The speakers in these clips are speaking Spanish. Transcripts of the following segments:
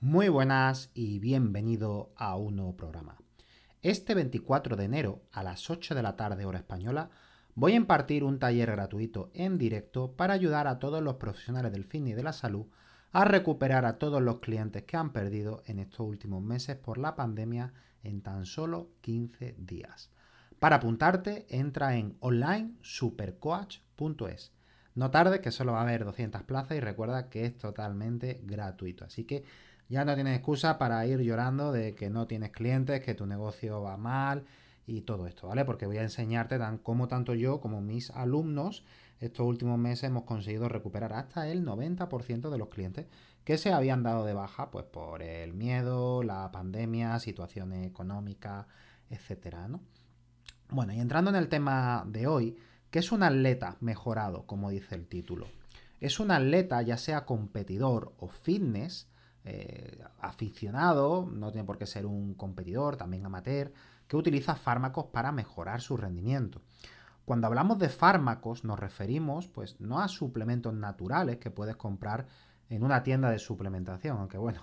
Muy buenas y bienvenido a un nuevo programa. Este 24 de enero a las 8 de la tarde hora española voy a impartir un taller gratuito en directo para ayudar a todos los profesionales del fitness y de la salud a recuperar a todos los clientes que han perdido en estos últimos meses por la pandemia en tan solo 15 días. Para apuntarte, entra en onlinesupercoach.es. No tarde que solo va a haber 200 plazas y recuerda que es totalmente gratuito. Así que ya no tienes excusa para ir llorando de que no tienes clientes, que tu negocio va mal y todo esto, ¿vale? Porque voy a enseñarte tan, cómo tanto yo como mis alumnos estos últimos meses hemos conseguido recuperar hasta el 90% de los clientes que se habían dado de baja pues por el miedo, la pandemia, situaciones económicas, etcétera, ¿no? Bueno, y entrando en el tema de hoy, ¿qué es un atleta mejorado, como dice el título? Es un atleta, ya sea competidor o fitness, eh, aficionado, no tiene por qué ser un competidor, también amateur, que utiliza fármacos para mejorar su rendimiento. Cuando hablamos de fármacos nos referimos pues no a suplementos naturales que puedes comprar en una tienda de suplementación, aunque bueno,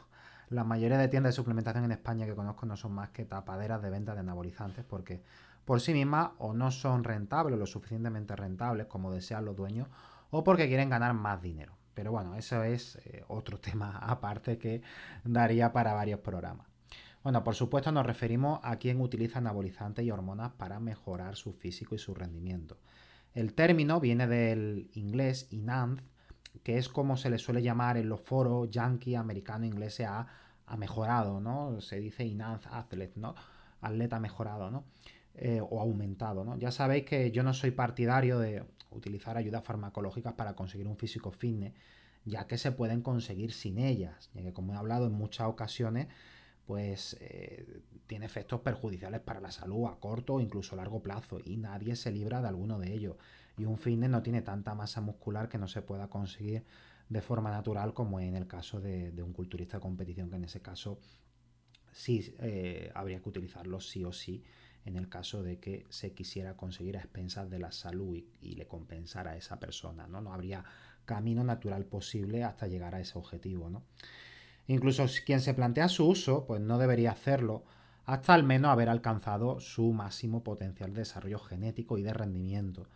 la mayoría de tiendas de suplementación en España que conozco no son más que tapaderas de venta de anabolizantes porque por sí mismas o no son rentables, lo suficientemente rentables como desean los dueños, o porque quieren ganar más dinero. Pero bueno, eso es eh, otro tema aparte que daría para varios programas. Bueno, por supuesto nos referimos a quien utiliza anabolizantes y hormonas para mejorar su físico y su rendimiento. El término viene del inglés inanth, que es como se le suele llamar en los foros yankee, americano, inglés a, a mejorado, ¿no? Se dice enhanced athlete, ¿no? Atleta mejorado, ¿no? Eh, o aumentado, ¿no? Ya sabéis que yo no soy partidario de utilizar ayudas farmacológicas para conseguir un físico fitness, ya que se pueden conseguir sin ellas, ya que como he hablado en muchas ocasiones, pues eh, tiene efectos perjudiciales para la salud a corto o incluso largo plazo y nadie se libra de alguno de ellos. Y un fitness no tiene tanta masa muscular que no se pueda conseguir de forma natural como en el caso de, un culturista de competición, que en ese caso sí eh, habría que utilizarlo sí o sí en el caso de que se quisiera conseguir a expensas de la salud y, le compensara a esa persona, ¿no? No habría camino natural posible hasta llegar a ese objetivo, ¿no? Incluso quien se plantea su uso, pues no debería hacerlo hasta al menos haber alcanzado su máximo potencial de desarrollo genético y de rendimiento.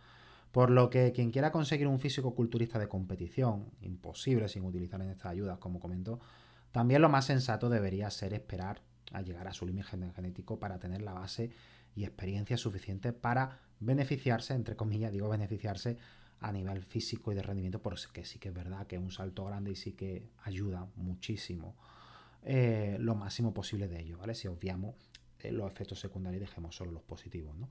Por lo que quien quiera conseguir un físico culturista de competición, imposible sin utilizar en estas ayudas, como comentó, también lo más sensato debería ser esperar a llegar a su límite genético para tener la base y experiencia suficiente para beneficiarse, entre comillas, digo beneficiarse a nivel físico y de rendimiento, porque sí que es verdad que es un salto grande y sí que ayuda muchísimo eh, lo máximo posible de ello, ¿vale? Si obviamos eh, los efectos secundarios y dejemos solo los positivos, ¿no?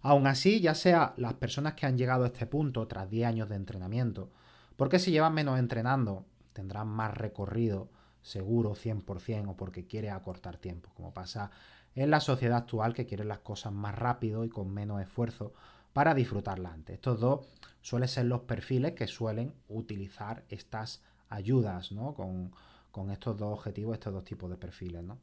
Aún así, ya sea las personas que han llegado a este punto tras 10 años de entrenamiento, porque si llevan menos entrenando, tendrán más recorrido seguro 100% o porque quiere acortar tiempo, como pasa en la sociedad actual que quiere las cosas más rápido y con menos esfuerzo para disfrutarla antes. Estos dos suelen ser los perfiles que suelen utilizar estas ayudas, ¿no? Con, estos dos objetivos, estos dos tipos de perfiles, ¿no?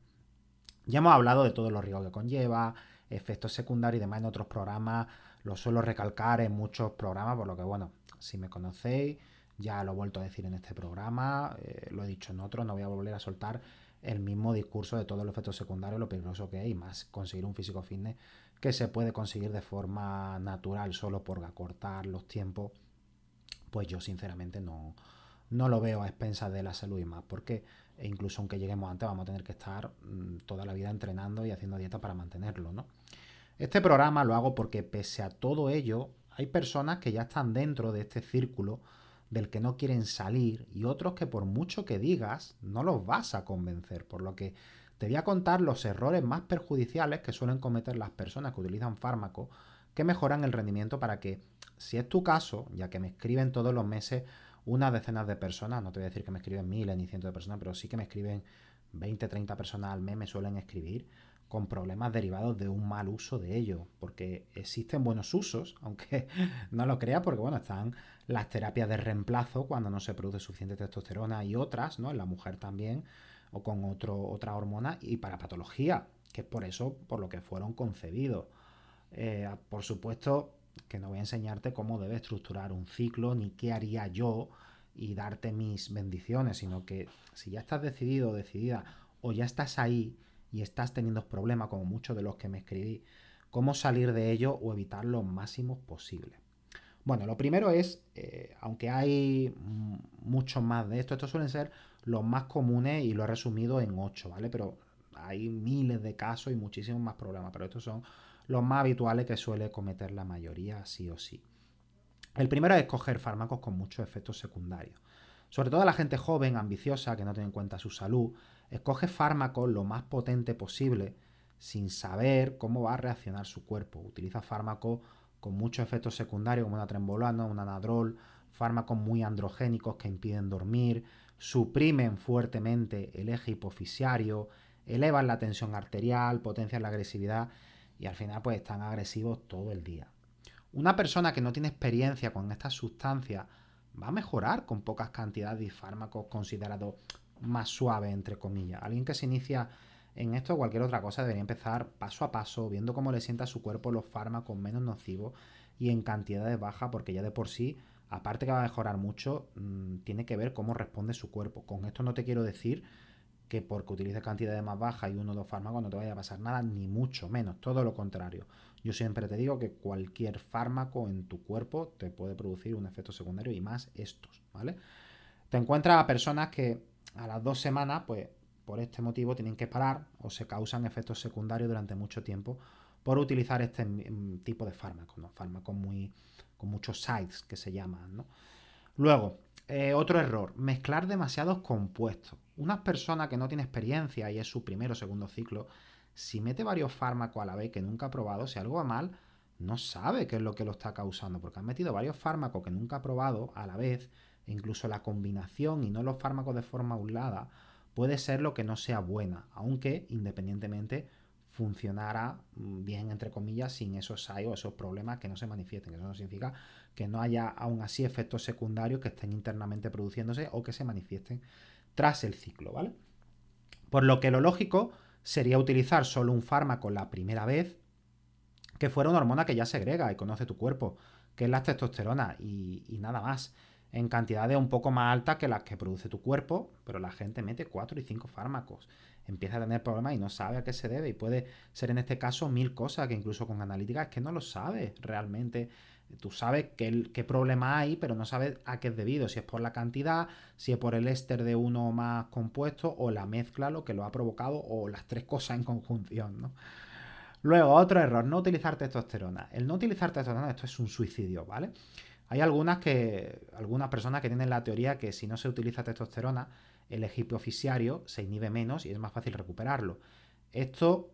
Ya hemos hablado de todos los riesgos que conlleva, efectos secundarios y demás en otros programas. Lo suelo recalcar en muchos programas, por lo que, bueno, si me conocéis, ya lo he vuelto a decir en este programa, eh, lo he dicho en otros, no voy a volver a soltar el mismo discurso de todos los efectos secundarios, lo peligroso que hay, más conseguir un físico fitness que se puede conseguir de forma natural solo por acortar los tiempos, pues yo sinceramente no, no lo veo a expensas de la salud y más, porque e incluso aunque lleguemos antes vamos a tener que estar mm, toda la vida entrenando y haciendo dieta para mantenerlo, ¿no? Este programa lo hago porque pese a todo ello, hay personas que ya están dentro de este círculo del que no quieren salir y otros que por mucho que digas no los vas a convencer, por lo que te voy a contar los errores más perjudiciales que suelen cometer las personas que utilizan fármacos que mejoran el rendimiento para que, si es tu caso, ya que me escriben todos los meses unas decenas de personas, no te voy a decir que me escriben miles ni cientos de personas, pero sí que me escriben 20, 30 personas al mes, me suelen escribir con problemas derivados de un mal uso de ello, porque existen buenos usos, aunque no lo crea, porque bueno, están las terapias de reemplazo cuando no se produce suficiente testosterona y otras, ¿no? En la mujer también, o con otro, otra hormona, y para patología, que es por eso por lo que fueron concebidos. Eh, por supuesto, que no voy a enseñarte cómo debe estructurar un ciclo, ni qué haría yo y darte mis bendiciones, sino que si ya estás decidido o decidida, o ya estás ahí y estás teniendo problemas, como muchos de los que me escribí, cómo salir de ello o evitar lo máximo posible. Bueno, lo primero es, eh, aunque hay mucho más de esto, estos suelen ser los más comunes y lo he resumido en 8, ¿vale? Pero hay miles de casos y muchísimos más problemas, pero estos son los más habituales que suele cometer la mayoría, sí o sí. El primero es escoger fármacos con muchos efectos secundarios. Sobre todo la gente joven, ambiciosa, que no tiene en cuenta su salud, escoge fármacos lo más potente posible sin saber cómo va a reaccionar su cuerpo. Utiliza fármacos con muchos efectos secundarios como una trembolana, un anadrol, fármacos muy androgénicos que impiden dormir, suprimen fuertemente el eje hipofisiario, elevan la tensión arterial, potencian la agresividad y al final pues están agresivos todo el día. Una persona que no tiene experiencia con estas sustancias va a mejorar con pocas cantidades de fármacos considerados más suaves, entre comillas. Alguien que se inicia en esto o cualquier otra cosa debería empezar paso a paso, viendo cómo le sienta a su cuerpo los fármacos menos nocivos y en cantidades bajas, porque ya de por sí, aparte que va a mejorar mucho, mm, tiene que ver cómo responde su cuerpo. Con esto no te quiero decir que porque utilices cantidades más bajas y uno o dos fármacos no te vaya a pasar nada, ni mucho menos, todo lo contrario. Yo siempre te digo que cualquier fármaco en tu cuerpo te puede producir un efecto secundario y más estos, ¿vale? Te encuentras a personas que a las dos semanas, pues por este motivo tienen que parar o se causan efectos secundarios durante mucho tiempo por utilizar este tipo de fármacos, ¿no? Fármacos muy con muchos sites que se llaman, ¿no? Luego, eh, otro error, mezclar demasiados compuestos. Una persona que no tiene experiencia y es su primero o segundo ciclo, si mete varios fármacos a la vez que nunca ha probado, si algo va mal, no sabe qué es lo que lo está causando, porque han metido varios fármacos que nunca ha probado a la vez, incluso la combinación y no los fármacos de forma aislada, puede ser lo que no sea buena, aunque independientemente funcionara mm, bien, entre comillas, sin esos hay o esos problemas que no se manifiesten. Eso no significa que no haya aún así efectos secundarios que estén internamente produciéndose o que se manifiesten tras el ciclo, ¿vale? Por lo que lo lógico sería utilizar solo un fármaco la primera vez que fuera una hormona que ya segrega y conoce tu cuerpo, que es la testosterona y, nada más en cantidades un poco más altas que las que produce tu cuerpo, pero la gente mete 4 y 5 fármacos empieza a tener problemas y no sabe a qué se debe. Y puede ser en este caso mil cosas que incluso con analítica es que no lo sabes realmente. Tú sabes qué, qué problema hay, pero no sabes a qué es debido. Si es por la cantidad, si es por el éster de uno más compuesto, o la mezcla lo que lo ha provocado, o las tres cosas en conjunción, ¿no? Luego, otro error, no utilizar testosterona. El no utilizar testosterona, esto es un suicidio, ¿vale? Hay algunas que, algunas personas que tienen la teoría que si no se utiliza testosterona, el hipofisiario se inhibe menos y es más fácil recuperarlo. Esto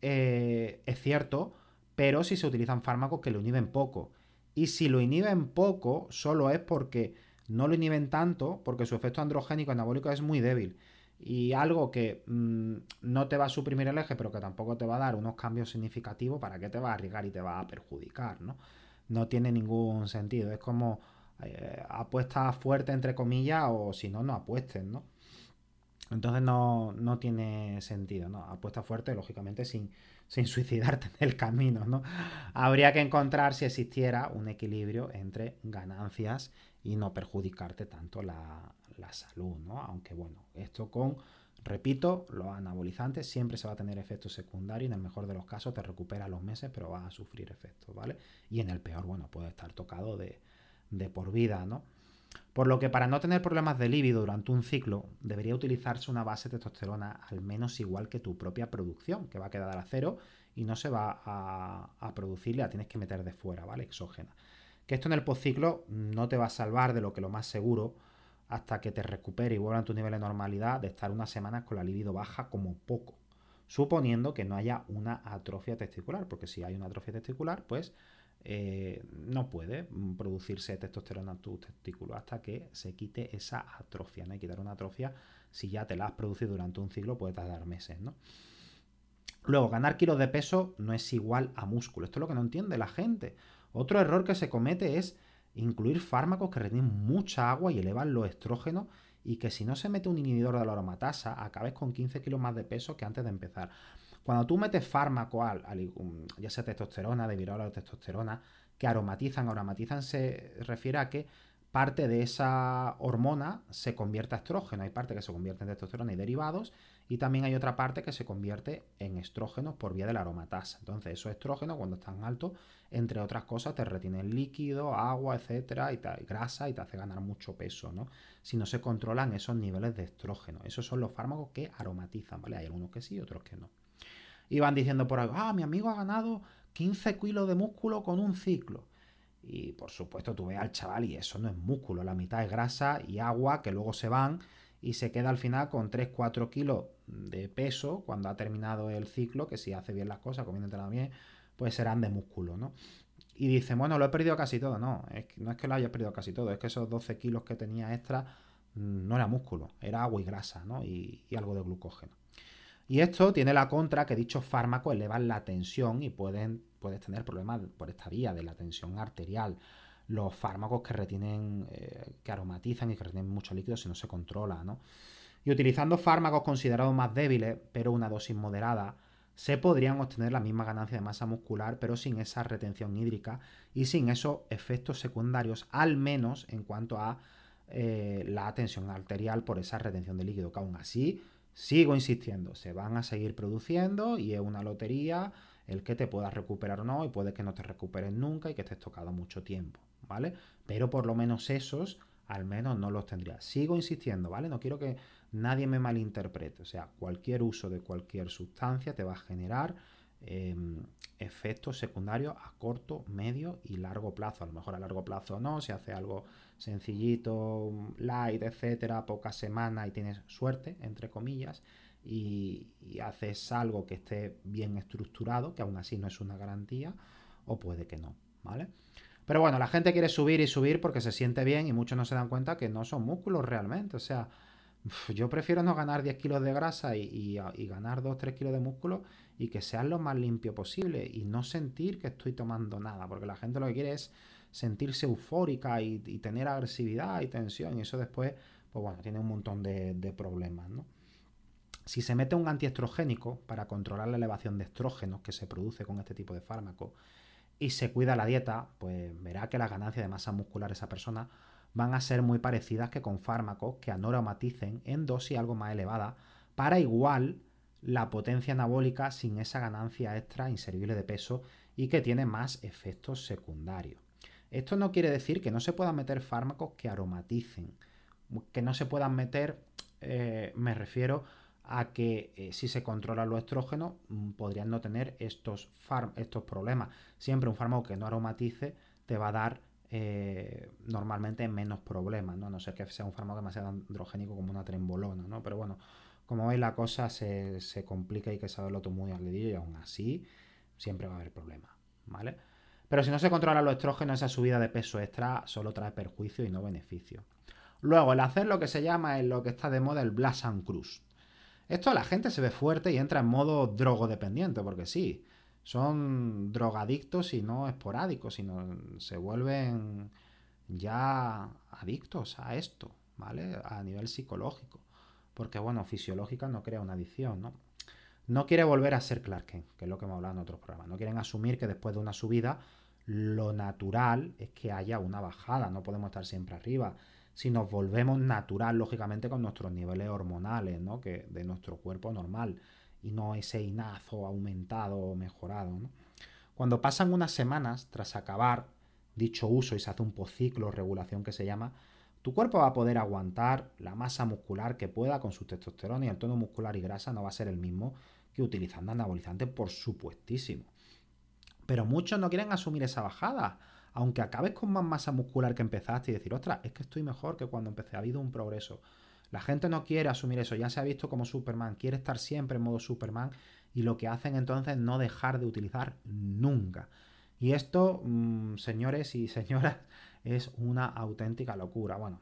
eh, es cierto, pero si se utilizan fármacos que lo inhiben poco. Y si lo inhiben poco, solo es porque no lo inhiben tanto, porque su efecto androgénico anabólico es muy débil. Y algo que mm, no te va a suprimir el eje, pero que tampoco te va a dar unos cambios significativos, ¿para qué te va a arriesgar y te va a perjudicar? No, no tiene ningún sentido. Es como eh, apuesta fuerte, entre comillas, o si no, no apuesten, ¿no? Entonces no, no tiene sentido, ¿no? Apuesta fuerte, lógicamente, sin, sin suicidarte en el camino, ¿no? Habría que encontrar si existiera un equilibrio entre ganancias y no perjudicarte tanto la, la salud, ¿no? Aunque bueno, esto con, repito, los anabolizantes siempre se va a tener efectos secundarios y en el mejor de los casos te recupera los meses, pero vas a sufrir efectos, ¿vale? Y en el peor, bueno, puede estar tocado de, de por vida, ¿no? Por lo que para no tener problemas de líbido durante un ciclo, debería utilizarse una base de testosterona al menos igual que tu propia producción, que va a quedar a cero y no se va a, a producir, la tienes que meter de fuera, ¿vale? Exógena. Que esto en el postciclo no te va a salvar de lo que lo más seguro hasta que te recupere y vuelva a tu nivel de normalidad de estar unas semanas con la libido baja como poco. Suponiendo que no haya una atrofia testicular, porque si hay una atrofia testicular, pues eh, no puede producirse testosterona en tu testículo hasta que se quite esa atrofia. No quitar una atrofia. Si ya te la has producido durante un ciclo, puede tardar meses, ¿no? Luego, ganar kilos de peso no es igual a músculo. Esto es lo que no entiende la gente. Otro error que se comete es incluir fármacos que retienen mucha agua y elevan los estrógenos y que si no se mete un inhibidor de la aromatasa, acabes con 15 kilos más de peso que antes de empezar. Cuando tú metes fármaco, al, ya sea testosterona, de viral o testosterona, que aromatizan, aromatizan se refiere a que parte de esa hormona se convierte a estrógeno. Hay parte que se convierte en testosterona y derivados, y también hay otra parte que se convierte en estrógenos por vía de la aromatasa. Entonces, esos estrógenos, cuando están altos, entre otras cosas, te retienen líquido, agua, etcétera, y, grasa, y te hace ganar mucho peso, ¿no? Si no se controlan esos niveles de estrógeno. Esos son los fármacos que aromatizan, ¿vale? Hay algunos que sí, otros que no. Y van diciendo por ahí, ah, mi amigo ha ganado 15 kilos de músculo con un ciclo. Y por supuesto, tú ves al chaval y eso no es músculo, la mitad es grasa y agua que luego se van y se queda al final con 3-4 kilos de peso cuando ha terminado el ciclo, que si hace bien las cosas, comiendo bien, pues serán de músculo, ¿no? Y dice, bueno, lo he perdido casi todo. No, no es que lo hayas perdido casi todo, es que esos 12 kilos que tenía extra mm, no era músculo, era agua y grasa, ¿no? Y algo de glucógeno. Y esto tiene la contra que dichos fármacos elevan la tensión y pueden, puedes tener problemas por esta vía de la tensión arterial los fármacos que retienen, eh, que aromatizan y que retienen mucho líquido si no se controla, ¿no? Y utilizando fármacos considerados más débiles, pero una dosis moderada, se podrían obtener la misma ganancia de masa muscular, pero sin esa retención hídrica y sin esos efectos secundarios, al menos en cuanto a eh, la tensión arterial por esa retención de líquido, que aún así, sigo insistiendo, se van a seguir produciendo y es una lotería el que te puedas recuperar o no, y puede que no te recuperes nunca y que estés tocado mucho tiempo. ¿vale? Pero por lo menos esos, al menos no los tendría. Sigo insistiendo, ¿vale? No quiero que nadie me malinterprete. O sea, cualquier uso de cualquier sustancia te va a generar em, efectos secundarios a corto, medio y largo plazo. A lo mejor a largo plazo no, se hace algo sencillito, light, etcétera, pocas semanas y tienes suerte, entre comillas, y, y, haces algo que esté bien estructurado, que aún así no es una garantía, o puede que no, ¿vale? Pero bueno, la gente quiere subir y subir porque se siente bien y muchos no se dan cuenta que no son músculos realmente. O sea, yo prefiero no ganar 10 kilos de grasa y, ganar 2-3 kilos de músculo y que sean lo más limpio posible y no sentir que estoy tomando nada. Porque la gente lo que quiere es sentirse eufórica y, tener agresividad y tensión. Y eso después, pues bueno, tiene un montón de, problemas, ¿no? Si se mete un antiestrogénico para controlar la elevación de estrógenos que se produce con este tipo de fármacos y se cuida la dieta, pues verá que las ganancias de masa muscular de esa persona van a ser muy parecidas que con fármacos que anoramaticen en dosis algo más elevada para igual la potencia anabólica sin esa ganancia extra inservible de peso y que tiene más efectos secundarios. Esto no quiere decir que no se puedan meter fármacos que aromaticen, que no se puedan meter, eh, me refiero a que eh, si se controla los estrógenos mm, podrían no tener estos, estos problemas. Siempre un fármaco que no aromatice te va a dar eh, normalmente menos problemas, ¿no? a no ser que sea un fármaco demasiado androgénico como una trembolona, ¿no? Pero bueno, como veis la cosa se, complica y hay que saberlo todo muy al dedillo y aún así siempre va a haber problemas, ¿vale? Pero si no se controla los estrógenos, esa subida de peso extra solo trae perjuicio y no beneficio. Luego, el hacer lo que se llama en lo que está de moda el Blast and Cruise. Esto la gente se ve fuerte y entra en modo drogodependiente, porque sí, son drogadictos y no esporádicos, sino se vuelven ya adictos a esto, ¿vale? A nivel psicológico. Porque, bueno, fisiológica no crea una adicción, ¿no? No quiere volver a ser Clark Kent, que es lo que hemos hablado en otros programas. No quieren asumir que después de una subida, lo natural es que haya una bajada. No podemos estar siempre arriba si nos volvemos natural, lógicamente, con nuestros niveles hormonales, ¿no? Que de nuestro cuerpo normal, y no ese inazo aumentado o mejorado. Cuando pasan unas semanas tras acabar dicho uso y se hace un pociclo, regulación que se llama, Tu cuerpo va a poder aguantar la masa muscular que pueda con su testosterona y el tono muscular y grasa no va a ser el mismo que utilizando anabolizantes, por supuestísimo. Pero muchos no quieren asumir esa bajada, aunque acabes con más masa muscular que empezaste y decir, ostras, es que estoy mejor que cuando empecé, ha habido un progreso. La gente no quiere asumir eso, ya se ha visto como Superman, quiere estar siempre en modo Superman y lo que hacen entonces es no dejar de utilizar nunca. Y esto, mm, señores y señoras, es una auténtica locura. Bueno,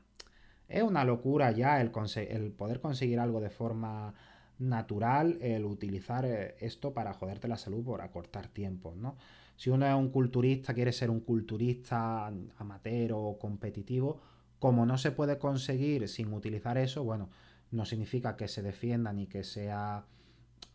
es una locura ya el, poder conseguir algo de forma natural, el utilizar eh, esto para joderte la salud por acortar tiempos, ¿no? Si uno es un culturista, quiere ser un culturista amateur o competitivo, como no se puede conseguir sin utilizar eso, bueno, no significa que se defienda ni que sea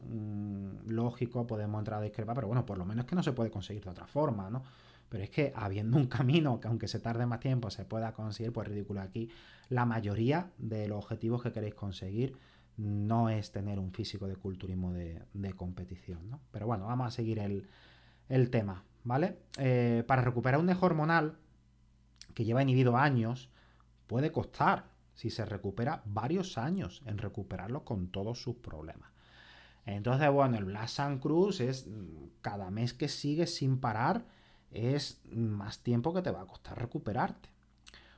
mm, lógico, podemos entrar a discrepar, pero bueno, por lo menos que no se puede conseguir de otra forma, ¿no? Pero es que habiendo un camino que aunque se tarde más tiempo se pueda conseguir, pues ridículo aquí. La mayoría de los objetivos que queréis conseguir no es tener un físico de culturismo de, competición, ¿no? Pero bueno, vamos a seguir el, tema, ¿vale? Eh, para recuperar un eje hormonal que lleva inhibido años, puede costar, si se recupera, varios años en recuperarlo con todos sus problemas. Entonces, bueno, el Blas Cruz es mm, cada mes que sigue sin parar es más tiempo que te va a costar recuperarte.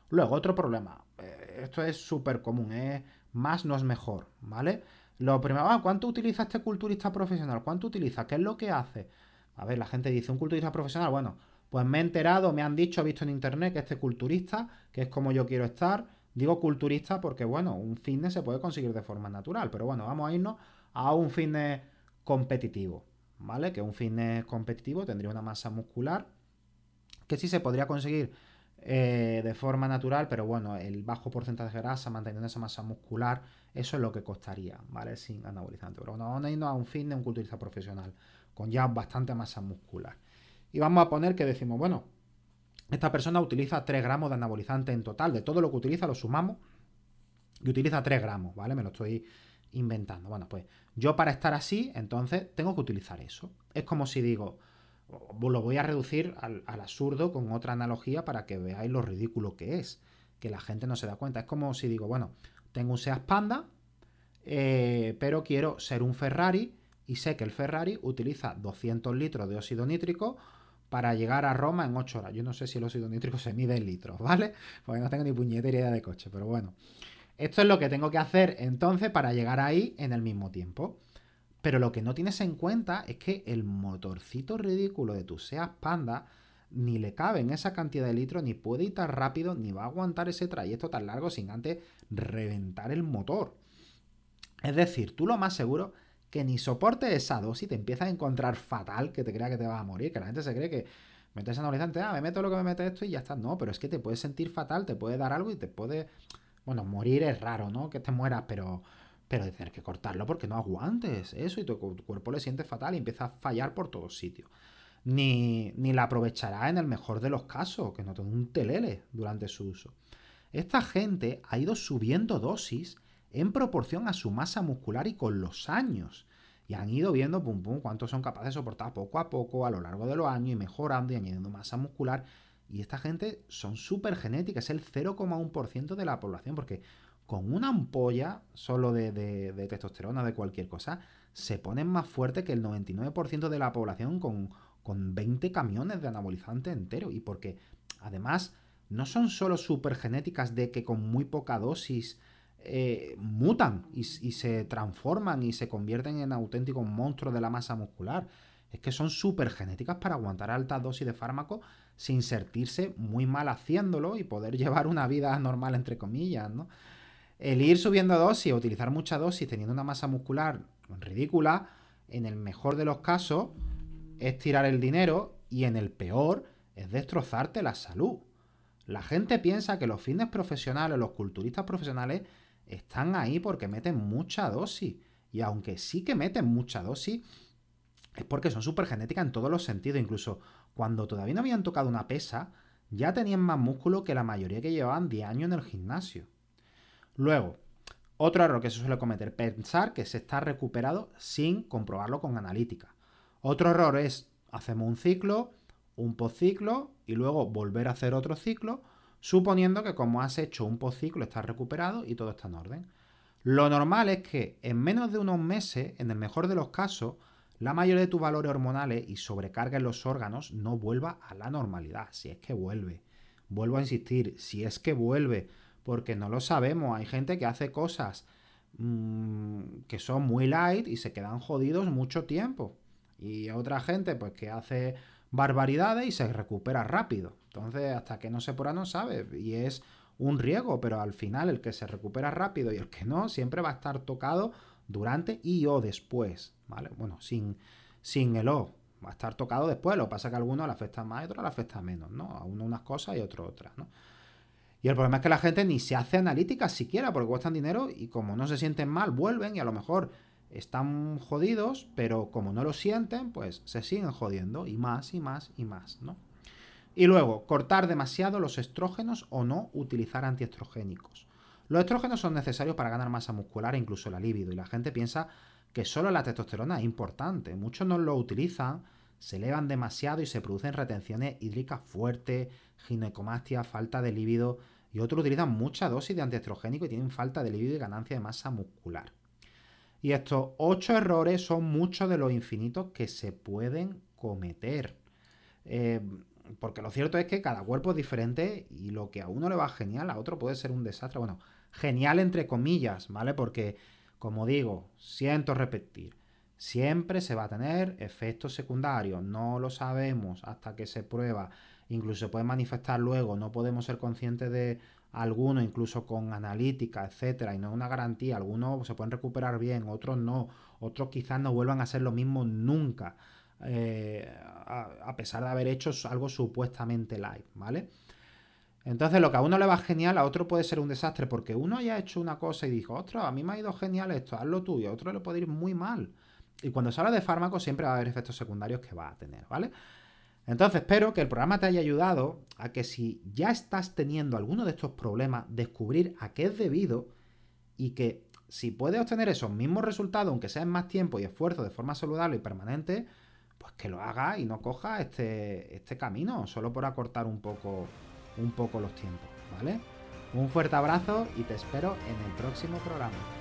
Luego, otro problema. Eh, esto es súper común, ¿eh? más no es mejor, ¿vale? Lo primero, ah, ¿cuánto utiliza este culturista profesional? ¿Cuánto utiliza? ¿Qué es lo que hace? A ver, la gente dice, un culturista profesional, bueno, pues me he enterado, me han dicho, he visto en internet que este culturista, que es como yo quiero estar, digo culturista porque, bueno, un fitness se puede conseguir de forma natural, pero bueno, vamos a irnos a un fitness competitivo, ¿vale? Que un fitness competitivo tendría una masa muscular que sí se podría conseguir eh, de forma natural, pero bueno, el bajo porcentaje de grasa, manteniendo esa masa muscular, eso es lo que costaría, ¿vale? Sin anabolizante. Pero bueno, vamos a irnos a un fitness, un culturista profesional, con ya bastante masa muscular. Y vamos a poner que decimos, bueno, esta persona utiliza 3 gramos de anabolizante en total, de todo lo que utiliza lo sumamos y utiliza 3 gramos, ¿vale? Me lo estoy inventando. Bueno, pues yo para estar así, entonces tengo que utilizar eso. Es como si digo, lo voy a reducir al, absurdo con otra analogía para que veáis lo ridículo que es, que la gente no se da cuenta. Es como si digo, bueno, tengo un Seat Panda, eh, pero quiero ser un Ferrari y sé que el Ferrari utiliza 200 litros de óxido nítrico para llegar a Roma en 8 horas. Yo no sé si el óxido nítrico se mide en litros, ¿vale? Porque no tengo ni puñetera idea de coche, pero bueno. Esto es lo que tengo que hacer entonces para llegar ahí en el mismo tiempo. Pero lo que no tienes en cuenta es que el motorcito ridículo de tu Seat Panda ni le cabe en esa cantidad de litros, ni puede ir tan rápido, ni va a aguantar ese trayecto tan largo sin antes reventar el motor. Es decir, tú lo más seguro que ni soporte esa dosis, te empiezas a encontrar fatal, que te crea que te vas a morir, que la gente se cree que metes anabolizante, ah, me meto lo que me mete esto y ya está. No, pero es que te puedes sentir fatal, te puede dar algo y te puede. Bueno, morir es raro, ¿no? Que te mueras, pero pero de tener que cortarlo porque no aguantes eso y tu, cuerpo le siente fatal y empieza a fallar por todos sitios. Ni, ni la aprovechará en el mejor de los casos, que no tenga un telele durante su uso. Esta gente ha ido subiendo dosis en proporción a su masa muscular y con los años. Y han ido viendo, pum, pum, cuántos son capaces de soportar poco a poco a lo largo de los años y mejorando y añadiendo masa muscular. Y esta gente son súper genéticas, es el 0,1% de la población, porque con una ampolla solo de, testosterona, de cualquier cosa, se ponen más fuerte que el 99% de la población con, 20 camiones de anabolizante entero. Y porque, además, no son solo supergenéticas de que con muy poca dosis eh, mutan y, se transforman y se convierten en auténticos monstruos de la masa muscular. Es que son supergenéticas para aguantar altas dosis de fármaco sin sentirse muy mal haciéndolo y poder llevar una vida normal, entre comillas, ¿no? El ir subiendo dosis utilizar mucha dosis teniendo una masa muscular ridícula, en el mejor de los casos, es tirar el dinero y en el peor es destrozarte la salud. La gente piensa que los fitness profesionales, los culturistas profesionales, están ahí porque meten mucha dosis. Y aunque sí que meten mucha dosis, es porque son súper genéticas en todos los sentidos. Incluso cuando todavía no habían tocado una pesa, ya tenían más músculo que la mayoría que llevaban 10 años en el gimnasio. Luego, otro error que se suele cometer, pensar que se está recuperado sin comprobarlo con analítica. Otro error es, hacemos un ciclo, un postciclo y luego volver a hacer otro ciclo suponiendo que como has hecho un postciclo estás recuperado y todo está en orden. Lo normal es que en menos de unos meses, en el mejor de los casos, la mayoría de tus valores hormonales y sobrecarga en los órganos no vuelva a la normalidad, si es que vuelve. Vuelvo a insistir, si es que vuelve, porque no lo sabemos. Hay gente que hace cosas mmm, que son muy light y se quedan jodidos mucho tiempo. Y otra gente, pues que hace barbaridades y se recupera rápido. Entonces, hasta que no se pura no sabe. Y es un riesgo, pero al final el que se recupera rápido y el que no, siempre va a estar tocado durante y o después, ¿vale? Bueno, sin, sin el o. Va a estar tocado después. Lo que pasa es que a algunos le afecta más y a otros le afecta menos, ¿no? A uno unas cosas y a otro otras, ¿no? Y el problema es que la gente ni se hace analíticas siquiera porque cuestan dinero y como no se sienten mal, vuelven y a lo mejor están jodidos, pero como no lo sienten, pues se siguen jodiendo y más y más y más, ¿no? Y luego, cortar demasiado los estrógenos o no utilizar antiestrogénicos. Los estrógenos son necesarios para ganar masa muscular e incluso la libido, y la gente piensa que solo la testosterona es importante. Muchos no lo utilizan, se elevan demasiado y se producen retenciones hídricas fuertes, ginecomastia, falta de líbido, y otros utilizan mucha dosis de antiestrogénico y tienen falta de líbido y ganancia de masa muscular. Y estos ocho errores son muchos de los infinitos que se pueden cometer. Eh, porque lo cierto es que cada cuerpo es diferente y lo que a uno le va genial, a otro puede ser un desastre. Bueno, genial entre comillas, ¿vale? Porque, como digo, siento repetir, siempre se va a tener efectos secundarios. No lo sabemos hasta que se prueba. Incluso se puede manifestar luego. No podemos ser conscientes de algunos incluso con analítica, etcétera, y no es una garantía, algunos se pueden recuperar bien, otros no, otros quizás no vuelvan a ser lo mismo nunca, eh, a, pesar de haber hecho algo supuestamente live, ¿vale? Entonces lo que a uno le va genial, a otro puede ser un desastre, porque uno haya hecho una cosa y dijo, ostras, a mí me ha ido genial esto, hazlo tuyo, a otro le puede ir muy mal. Y cuando se habla de fármacos siempre va a haber efectos secundarios que va a tener, ¿vale? Entonces espero que el programa te haya ayudado a que si ya estás teniendo alguno de estos problemas, descubrir a qué es debido y que si puedes obtener esos mismos resultados, aunque sea en más tiempo y esfuerzo de forma saludable y permanente, pues que lo hagas y no cojas este, este camino, solo por acortar un poco, un poco los tiempos, ¿vale? Un fuerte abrazo y te espero en el próximo programa.